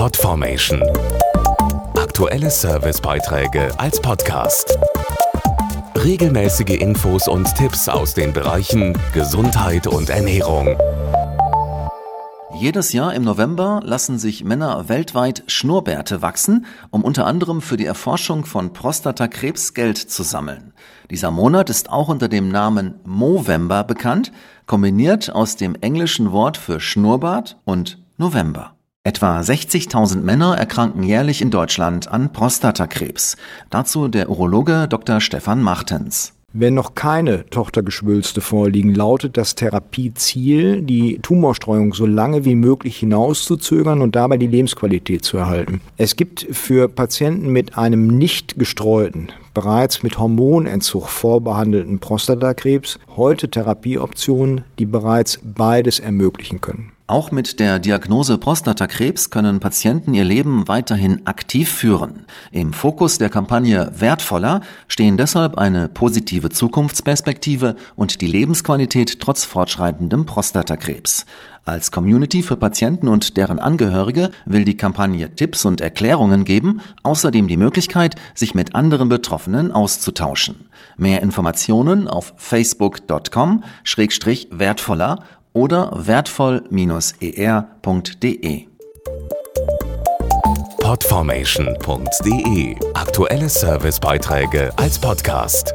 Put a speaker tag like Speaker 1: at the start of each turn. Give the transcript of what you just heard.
Speaker 1: Podformation. Aktuelle Servicebeiträge als Podcast. Regelmäßige Infos und Tipps aus den Bereichen Gesundheit und Ernährung.
Speaker 2: Jedes Jahr im November lassen sich Männer weltweit Schnurrbärte wachsen, um unter anderem für die Erforschung von Prostatakrebs Geld zu sammeln. Dieser Monat ist auch unter dem Namen Movember bekannt, kombiniert aus dem englischen Wort für Schnurrbart und November. Etwa 60.000 Männer erkranken jährlich in Deutschland an Prostatakrebs. Dazu der Urologe Dr. Stefan Machtens.
Speaker 3: Wenn noch keine Tochtergeschwülste vorliegen, lautet das Therapieziel, die Tumorstreuung so lange wie möglich hinauszuzögern und dabei die Lebensqualität zu erhalten. Es gibt für Patienten mit einem nicht gestreuten, bereits mit Hormonentzug vorbehandelten Prostatakrebs heute Therapieoptionen, die bereits beides ermöglichen können.
Speaker 2: Auch mit der Diagnose Prostatakrebs können Patienten ihr Leben weiterhin aktiv führen. Im Fokus der Kampagne Wertvoller stehen deshalb eine positive Zukunftsperspektive und die Lebensqualität trotz fortschreitendem Prostatakrebs. Als Community für Patienten und deren Angehörige will die Kampagne Tipps und Erklärungen geben, außerdem die Möglichkeit, sich mit anderen Betroffenen auszutauschen. Mehr Informationen auf facebook.com-wertvoller oder wertvoll-er.de.
Speaker 1: Podformation.de Aktuelle Servicebeiträge als Podcast.